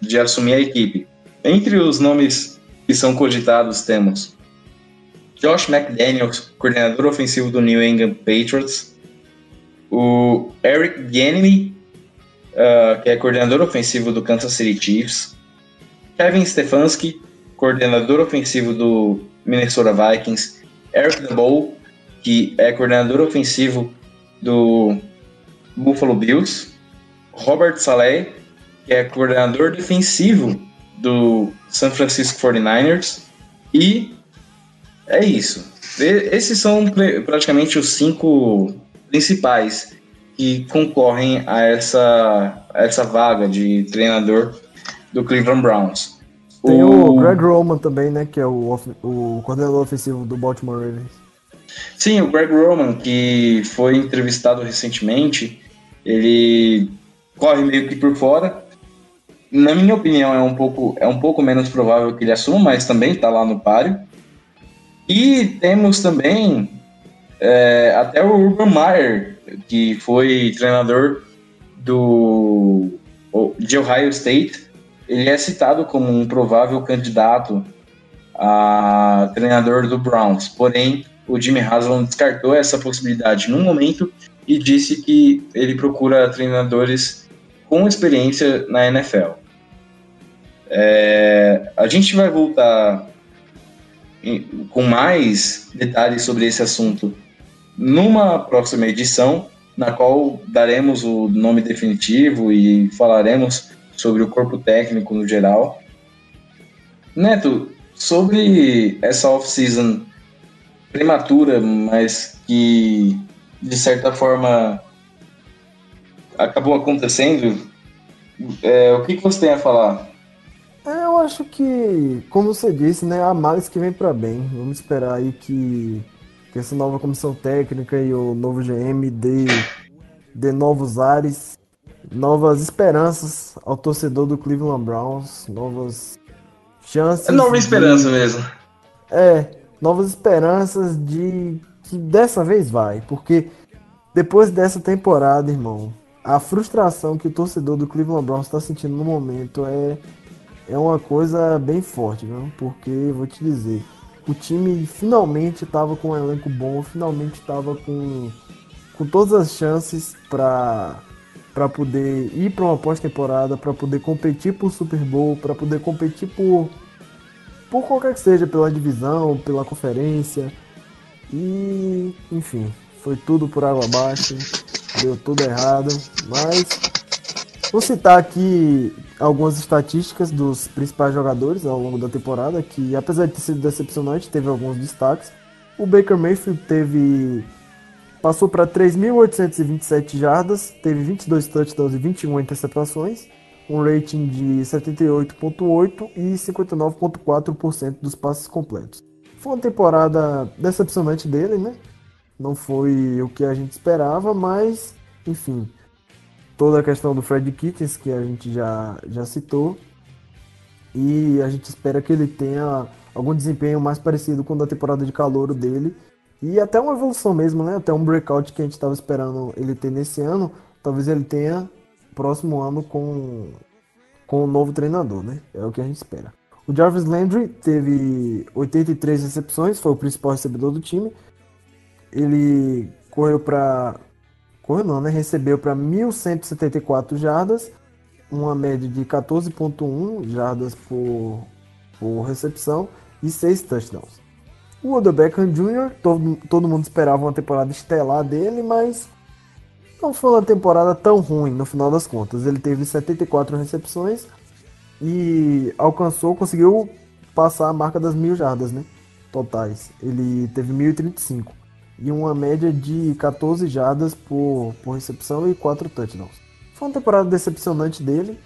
de assumir a equipe. Entre os nomes que são cogitados temos Josh McDaniels, coordenador ofensivo do New England Patriots, o Eric Bieniemy, uh, que é coordenador ofensivo do Kansas City Chiefs, Kevin Stefanski, coordenador ofensivo do Minnesota Vikings, Eric DeBow, que é coordenador ofensivo do Buffalo Bills, Robert Saleh, que é coordenador defensivo do San Francisco 49ers, e é isso. Esses são praticamente os cinco principais que concorrem a essa, a essa vaga de treinador do Cleveland Browns. Tem o, o Greg Roman também, né? Que é o, o coordenador ofensivo do Baltimore Ravens. Sim, o Greg Roman, que foi entrevistado recentemente, ele corre meio que por fora. Na minha opinião, é um pouco, é um pouco menos provável que ele assuma, mas também está lá no páreo. E temos também é, até o Urban Meyer, que foi treinador do, de Ohio State. Ele é citado como um provável candidato a treinador do Browns. Porém, o Jimmy Haslam descartou essa possibilidade no momento e disse que ele procura treinadores com experiência na NFL. É, a gente vai voltar com mais detalhes sobre esse assunto numa próxima edição, na qual daremos o nome definitivo e falaremos sobre o corpo técnico no geral. Neto, sobre essa off-season prematura, mas que de certa forma acabou acontecendo, é, o que, que você tem a falar? É, eu acho que, como você disse, né, há males que vem para bem. Vamos esperar aí que, que essa nova comissão técnica e o novo GM dê, dê novos ares, novas esperanças ao torcedor do Cleveland Browns, novas chances. É nova de- esperança mesmo. É, novas esperanças de que dessa vez vai, porque depois dessa temporada, irmão, a frustração que o torcedor do Cleveland Browns está sentindo no momento é, é uma coisa bem forte, viu? Porque, vou te dizer, o time finalmente estava com um elenco bom, finalmente estava com, com todas as chances para para poder ir para uma pós-temporada, para poder competir por Super Bowl, para poder competir por por qualquer que seja, pela divisão, pela conferência. E, enfim, foi tudo por água abaixo, deu tudo errado. Mas vou citar aqui algumas estatísticas dos principais jogadores ao longo da temporada, que apesar de ter sido decepcionante, teve alguns destaques. O Baker Mayfield teve passou para 3.827 jardas, teve 22 touchdowns e 21 interceptações, um rating de 78.8 e 59.4% dos passes completos. Foi uma temporada decepcionante dele, né? Não foi o que a gente esperava, mas, enfim, toda a questão do Fred Kitchens que a gente já, já citou. E a gente espera que ele tenha algum desempenho mais parecido com o da temporada de calouro dele. E até uma evolução mesmo, né? Até um breakout que a gente estava esperando ele ter nesse ano. Talvez ele tenha próximo ano com, com o novo treinador, né? É o que a gente espera. O Jarvis Landry teve 83 recepções, foi o principal recebedor do time. Ele correu para. Correu não, né? Recebeu para 1.174 jardas, uma média de 14,1 jardas por, por recepção e 6 touchdowns. O Odell Beckham Jr., todo, todo mundo esperava uma temporada estelar dele, mas não foi uma temporada tão ruim no final das contas. Ele teve 74 recepções e alcançou, conseguiu passar a marca das mil jardas, né? Totais. Ele teve 1035 e uma média de 14 jardas por, por recepção e 4 touchdowns. Foi uma temporada decepcionante dele.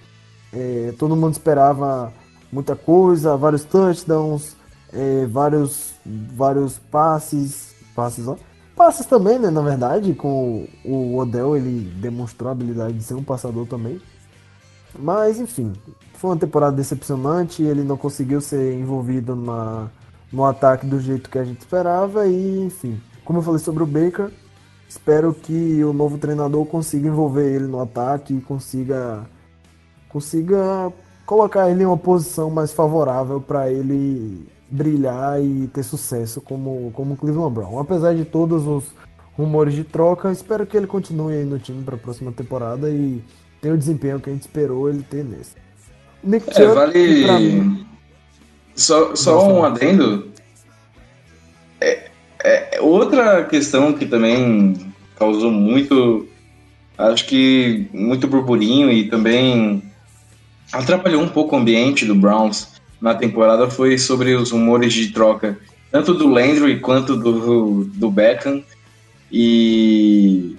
É, todo mundo esperava muita coisa, vários touchdowns, é, vários, vários passes, passes, ó, passes também, né? Na verdade, com o Odell ele demonstrou a habilidade de ser um passador também. Mas enfim, foi uma temporada decepcionante. Ele não conseguiu ser envolvido na, no ataque do jeito que a gente esperava. E enfim, como eu falei sobre o Baker, espero que o novo treinador consiga envolver ele no ataque e consiga, consiga colocar ele em uma posição mais favorável para ele brilhar e ter sucesso como, como Cleveland Brown. Apesar de todos os rumores de troca, espero que ele continue aí no time para a próxima temporada e tenha o desempenho que a gente esperou ele ter nesse. Nick É, Chubb, vale. mim- Só, só um adendo. É, é, outra questão que também causou muito. Acho que muito burburinho e também atrapalhou um pouco o ambiente do Browns na temporada foi sobre os rumores de troca, tanto do Landry quanto do, do Beckham. E,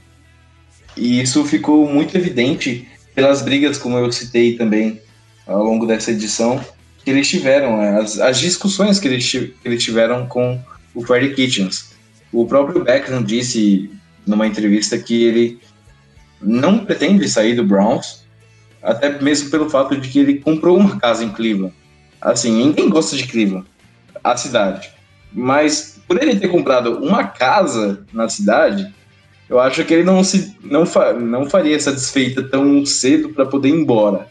e isso ficou muito evidente pelas brigas, como eu citei também ao longo dessa edição, que eles tiveram, né? as, as discussões que eles, que eles tiveram com o Freddie Kitchens. O próprio Beckham disse numa entrevista que ele não pretende sair do Browns, até mesmo pelo fato de que ele comprou uma casa em Cleveland. Assim, ninguém gosta de Cleveland, a cidade. Mas por ele ter comprado uma casa na cidade, eu acho que ele não, se, não, fa, não faria essa desfeita tão cedo para poder ir embora.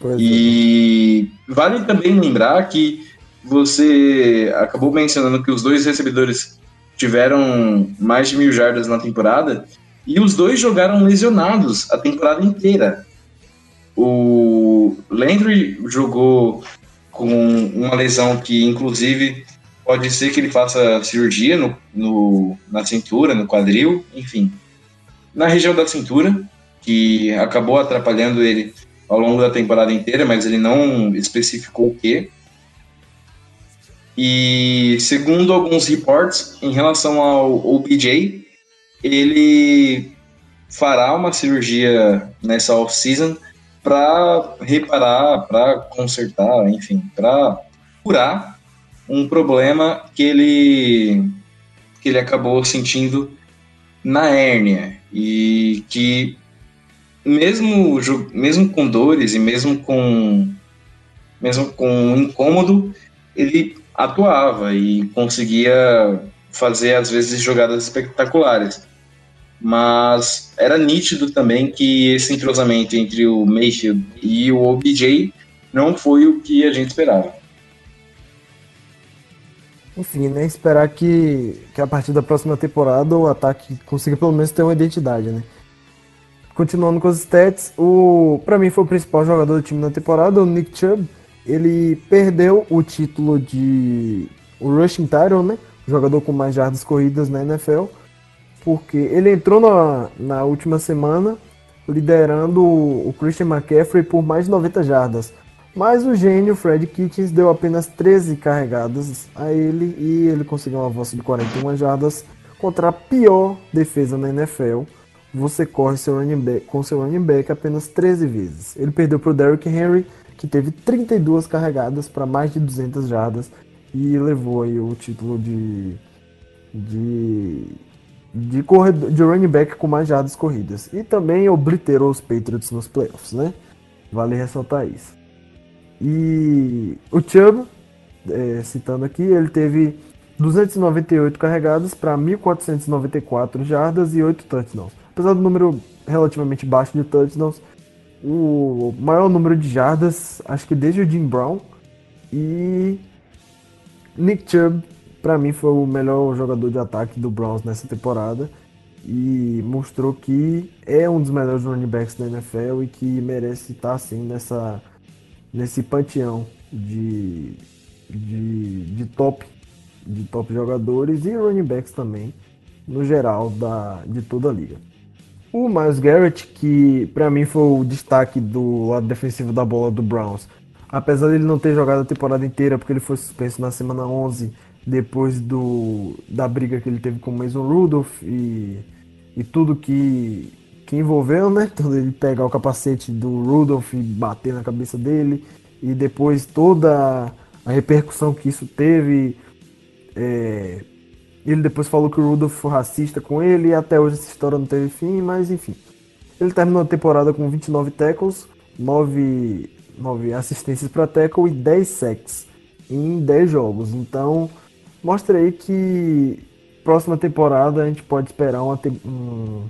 Pois é. E vale também lembrar que você acabou mencionando que os dois recebedores tiveram mais de mil jardas na temporada e os dois jogaram lesionados a temporada inteira. O Landry jogou com uma lesão que, inclusive, pode ser que ele faça cirurgia no, no- na cintura, no quadril, enfim. Na região da cintura, que acabou atrapalhando ele ao longo da temporada inteira, mas ele não especificou o que. E segundo alguns reports, em relação ao OBJ, ele fará uma cirurgia nessa off-season para reparar, para consertar, enfim, para curar um problema que ele que ele acabou sentindo na hérnia. E que mesmo mesmo com dores e mesmo com mesmo com incômodo ele atuava e conseguia fazer às vezes jogadas espetaculares mas era nítido também que esse entrosamento entre o Mayfield e o OBJ não foi o que a gente esperava. Enfim, né? Esperar que, que a partir da próxima temporada o ataque consiga pelo menos ter uma identidade, né? Continuando com os stats, o para mim foi o principal jogador do time na temporada, o Nick Chubb. Ele perdeu o título de o rushing title, né? O jogador com mais jardas corridas na NFL porque ele entrou na, na última semana liderando o Christian McCaffrey por mais de 90 jardas. Mas o gênio Fred Kitchens deu apenas 13 carregadas a ele e ele conseguiu um avanço de 41 jardas contra a pior defesa na NFL. Você corre seu running back, com seu running back apenas 13 vezes. Ele perdeu para o Derrick Henry, que teve 32 carregadas para mais de 200 jardas e levou aí o título de, de de, corredor, de running back com mais jardas corridas. E também obliterou os Patriots nos playoffs, né? Vale ressaltar isso. E o Chubb, é, citando aqui, ele teve 298 carregadas para 1.494 jardas e 8 touchdowns. Apesar do número relativamente baixo de touchdowns, o maior número de jardas, acho que desde o Jim Brown. E Nick Chubb para mim foi o melhor jogador de ataque do Browns nessa temporada e mostrou que é um dos melhores running backs da NFL e que merece estar assim nessa nesse panteão de, de, de top de top jogadores e running backs também no geral da de toda a liga. O Miles Garrett, que para mim foi o destaque do lado defensivo da bola do Browns, apesar de ele não ter jogado a temporada inteira porque ele foi suspenso na semana 11 depois do, da briga que ele teve com o Mason Rudolph e, e tudo que, que envolveu, né? Então ele pegar o capacete do Rudolph e bater na cabeça dele e depois toda a repercussão que isso teve. É, ele depois falou que o Rudolph foi racista com ele e até hoje essa história não teve fim, mas enfim. Ele terminou a temporada com 29 tackles, 9, 9 assistências para tackle e 10 sacks em 10 jogos. Então, mostra aí que próxima temporada a gente pode esperar uma, te um,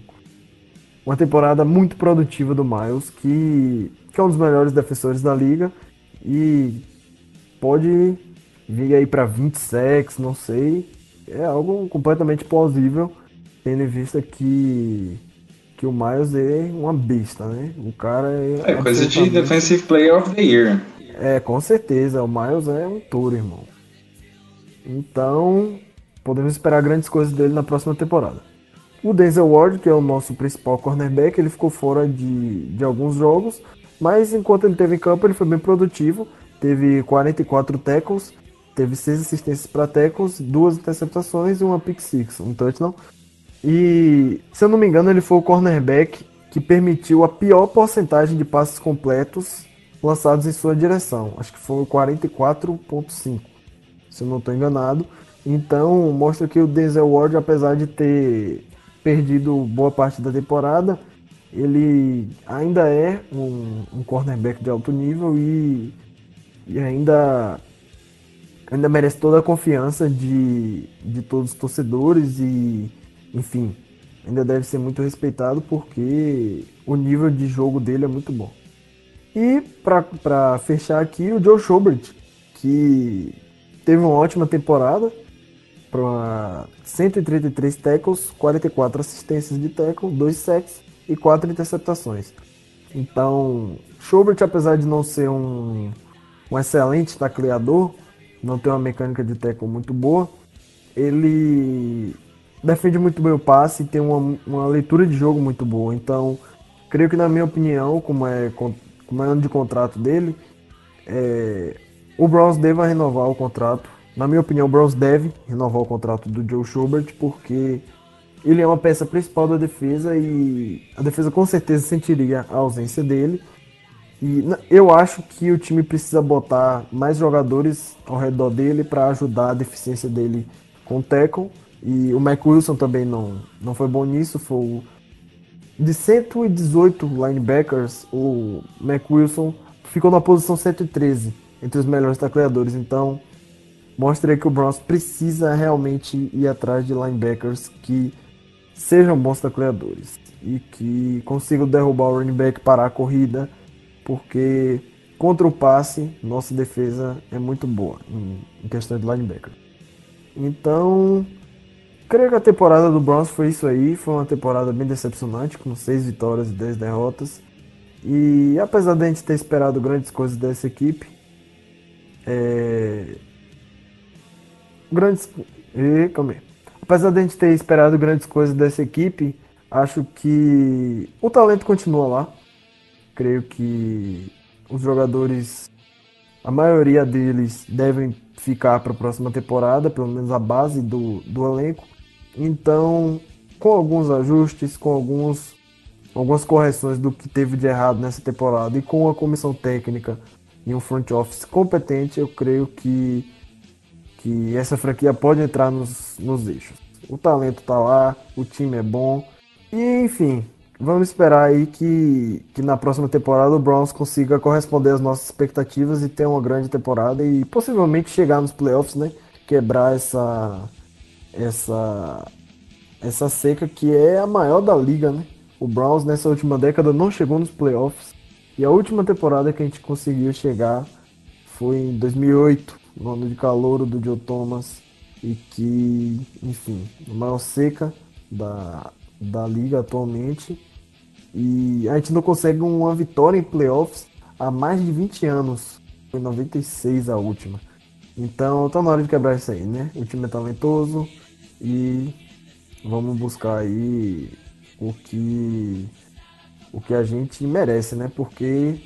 uma temporada muito produtiva do Miles, que, que é um dos melhores defensores da liga e pode vir aí para 20 sacks, não sei. É algo completamente plausível, tendo em vista que, que o Miles é uma besta, né? O cara é. É coisa de Defensive Player of the Year. É, com certeza. O Miles é um touro, irmão. Então, podemos esperar grandes coisas dele na próxima temporada. O Denzel Ward, que é o nosso principal cornerback, ele ficou fora de, de alguns jogos, mas enquanto ele teve em campo, ele foi bem produtivo. Teve 44 tackles, teve 6 assistências para tackles, duas interceptações e uma pick six, um touchdown. E, se eu não me engano, ele foi o cornerback que permitiu a pior porcentagem de passes completos lançados em sua direção. Acho que foi 44,5 se eu não estou enganado. Então mostra que o Denzel Ward, apesar de ter perdido boa parte da temporada, ele ainda é um, um cornerback de alto nível e, e, ainda, ainda merece toda a confiança de, de todos os torcedores e, enfim, ainda deve ser muito respeitado porque o nível de jogo dele é muito bom. E para fechar aqui, o Joe Schobert, que teve uma ótima temporada para 133 tackles, 44 assistências de tackle, 2 sacks e 4 interceptações. Então, Schubert, apesar de não ser um, um excelente tacleador, não ter uma mecânica de tackle muito boa, ele defende muito bem o passe e tem uma, uma leitura de jogo muito boa. Então, creio que na minha opinião, como é, como é ano de contrato dele, é, o Browns deve renovar o contrato. Na minha opinião, o Browns deve renovar o contrato do Joe Schubert porque ele é uma peça principal da defesa e a defesa com certeza sentiria a ausência dele. E eu acho que o time precisa botar mais jogadores ao redor dele para ajudar a deficiência dele com o tackle. E o Mike Wilson também não, não foi bom nisso. Foi de 118 linebackers, o Mac Wilson ficou na posição 113 entre os melhores tacleadores. Então, mostra aí que o Browns precisa realmente ir atrás de linebackers que sejam bons tacleadores e que consigam derrubar o running back, parar a corrida, porque contra o passe, nossa defesa é muito boa em, em questão de linebacker. Então, creio que a temporada do Browns foi isso aí, foi uma temporada bem decepcionante, com 6 vitórias e 10 derrotas. E apesar de a gente ter esperado grandes coisas dessa equipe, é... grandes. E, calma aí. Apesar de a gente ter esperado grandes coisas dessa equipe, acho que o talento continua lá. Creio que os jogadores, a maioria deles devem ficar para a próxima temporada, pelo menos a base do, do elenco. Então, com alguns ajustes, com alguns, algumas correções do que teve de errado nessa temporada e com a comissão técnica e um front office competente, eu creio que, que essa franquia pode entrar nos, nos eixos. O talento tá lá, o time é bom. E enfim, vamos esperar aí que, que na próxima temporada o Browns consiga corresponder às nossas expectativas e ter uma grande temporada e possivelmente chegar nos playoffs, né? Quebrar essa essa essa seca que é a maior da liga, né? O Browns nessa última década não chegou nos playoffs e a última temporada que a gente conseguiu chegar foi em 2008, no ano de calouro do Joe Thomas e que, enfim, a maior seca da, da liga atualmente e a gente não consegue uma vitória em playoffs há mais de 20 anos. Foi em 96 a última. Então tá na hora de quebrar isso aí, né? O time é talentoso e vamos buscar aí o que o que a gente merece, né? Porque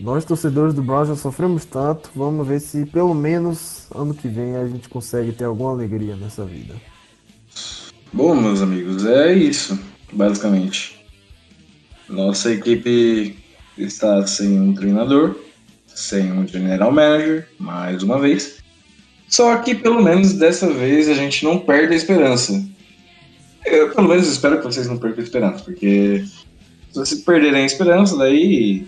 nós torcedores do Browns já sofremos tanto, vamos ver se pelo menos ano que vem a gente consegue ter alguma alegria nessa vida. Bom, meus amigos, é isso, basicamente. Nossa equipe está sem um treinador, sem um general manager, mais uma vez. Só que pelo menos dessa vez a gente não perde a esperança. Eu pelo menos espero que vocês não percam a esperança, porque se vocês perderem a esperança, daí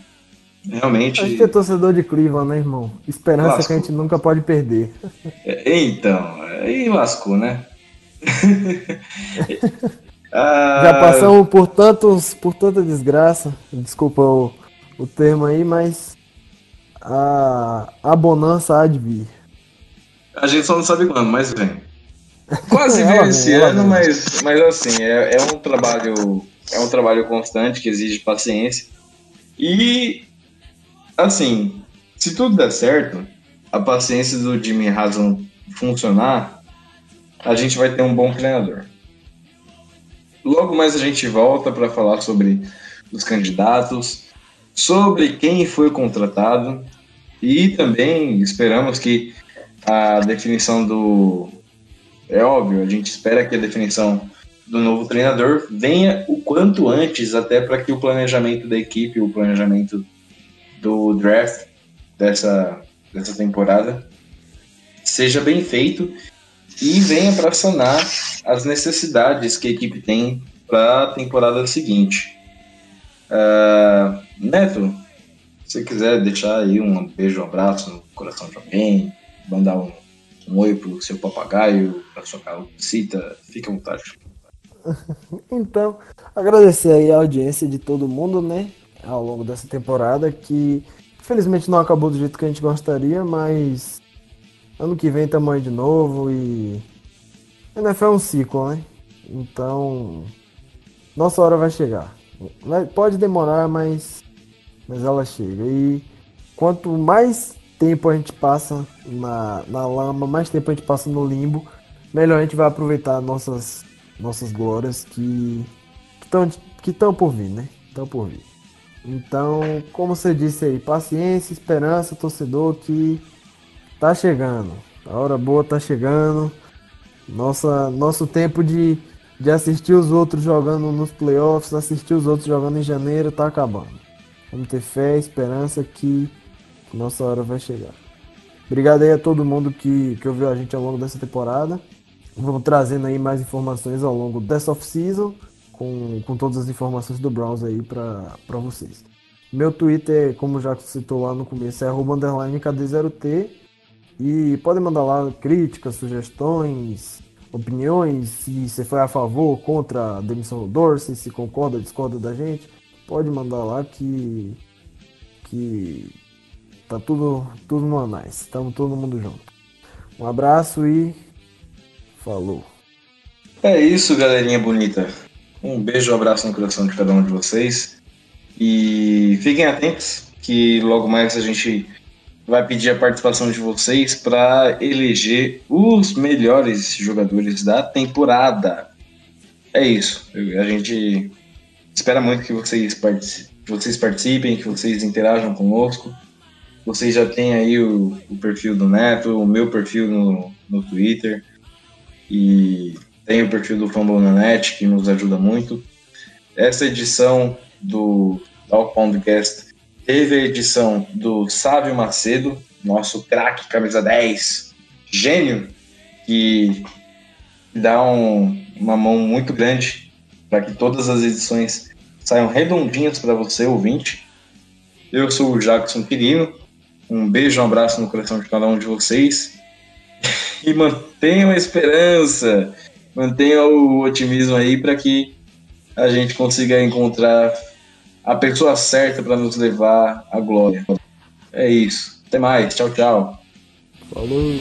realmente. A gente é torcedor de Cleveland, né, irmão? Esperança Lascou. que a gente nunca pode perder. É, Então, aí lascou, né? Ah, Já passamos por tantos, por tanta desgraça, desculpa o, o termo aí, mas a, a bonança há de vir. A gente só não sabe quando, mas vem. Quase veio vem, esse ano, mas, mas assim, é, é um trabalho. É um trabalho constante que exige paciência. E assim, se tudo der certo, a paciência do Jimmy Haslam funcionar, a gente vai ter um bom treinador. Logo mais a gente volta para falar sobre os candidatos, sobre quem foi contratado e também esperamos que a definição do. É óbvio, a gente espera que a definição do novo treinador venha o quanto antes, até para que o planejamento da equipe, o planejamento do draft dessa, dessa temporada seja bem feito e venha para sanar as necessidades que a equipe tem para a temporada seguinte. Ah, Neto, se quiser deixar aí um beijo, um abraço no coração de alguém, mandar um, um oi pro seu papagaio, pra sua calcita, fique à vontade. Então, agradecer aí a audiência de todo mundo, né? Ao longo dessa temporada, que infelizmente não acabou do jeito que a gente gostaria, mas ano que vem estamos aí de novo e. NFL é um ciclo, né? Então, nossa hora vai chegar. Vai- pode demorar, mas, mas ela chega. E quanto mais tempo a gente passa na, na lama, mais tempo a gente passa no limbo, melhor a gente vai aproveitar nossas, nossas glórias que estão que tão por vir, né? Estão por vir. Então, como você disse aí, paciência, esperança, torcedor, que tá chegando. A hora boa tá chegando. Nossa, nosso tempo de, de assistir os outros jogando nos playoffs, assistir os outros jogando em janeiro, tá acabando. Vamos ter fé, esperança que nossa hora vai chegar. Obrigado aí a todo mundo que, que ouviu a gente ao longo dessa temporada. Vamos trazendo aí mais informações ao longo dessa off-season, com, com todas as informações do Browns aí para vocês. Meu Twitter, como já citou lá no começo, é KD0T. E podem mandar lá críticas, sugestões, opiniões, se você foi a favor ou contra a demissão do Dorsey, se concorda, discorda da gente. Pode mandar lá que, que tá tudo, tudo no anais. Estamos todo mundo junto. Um abraço e falou. É isso, galerinha bonita. Um beijo, um abraço no coração de cada um de vocês. E fiquem atentos que logo mais a gente vai pedir a participação de vocês para eleger os melhores jogadores da temporada. É isso. A gente espera muito que vocês, participem, que vocês participem, que vocês interajam conosco. Vocês já têm aí o, o perfil do Neto, o meu perfil no, no Twitter e tem o perfil do Fumble na Net, que nos ajuda muito. Essa edição do Talk Podcast teve a edição do Sávio Macedo, nosso craque, camisa 10, gênio, que dá um, uma mão muito grande para que todas as edições saiam redondinhas para você, ouvinte. Eu sou o Jackson Quirino. Um beijo, um abraço no coração de cada um de vocês. E mantenham a esperança, mantenham o otimismo aí para que a gente consiga encontrar a pessoa certa para nos levar à glória. É isso. Até mais. Tchau, tchau. Falou.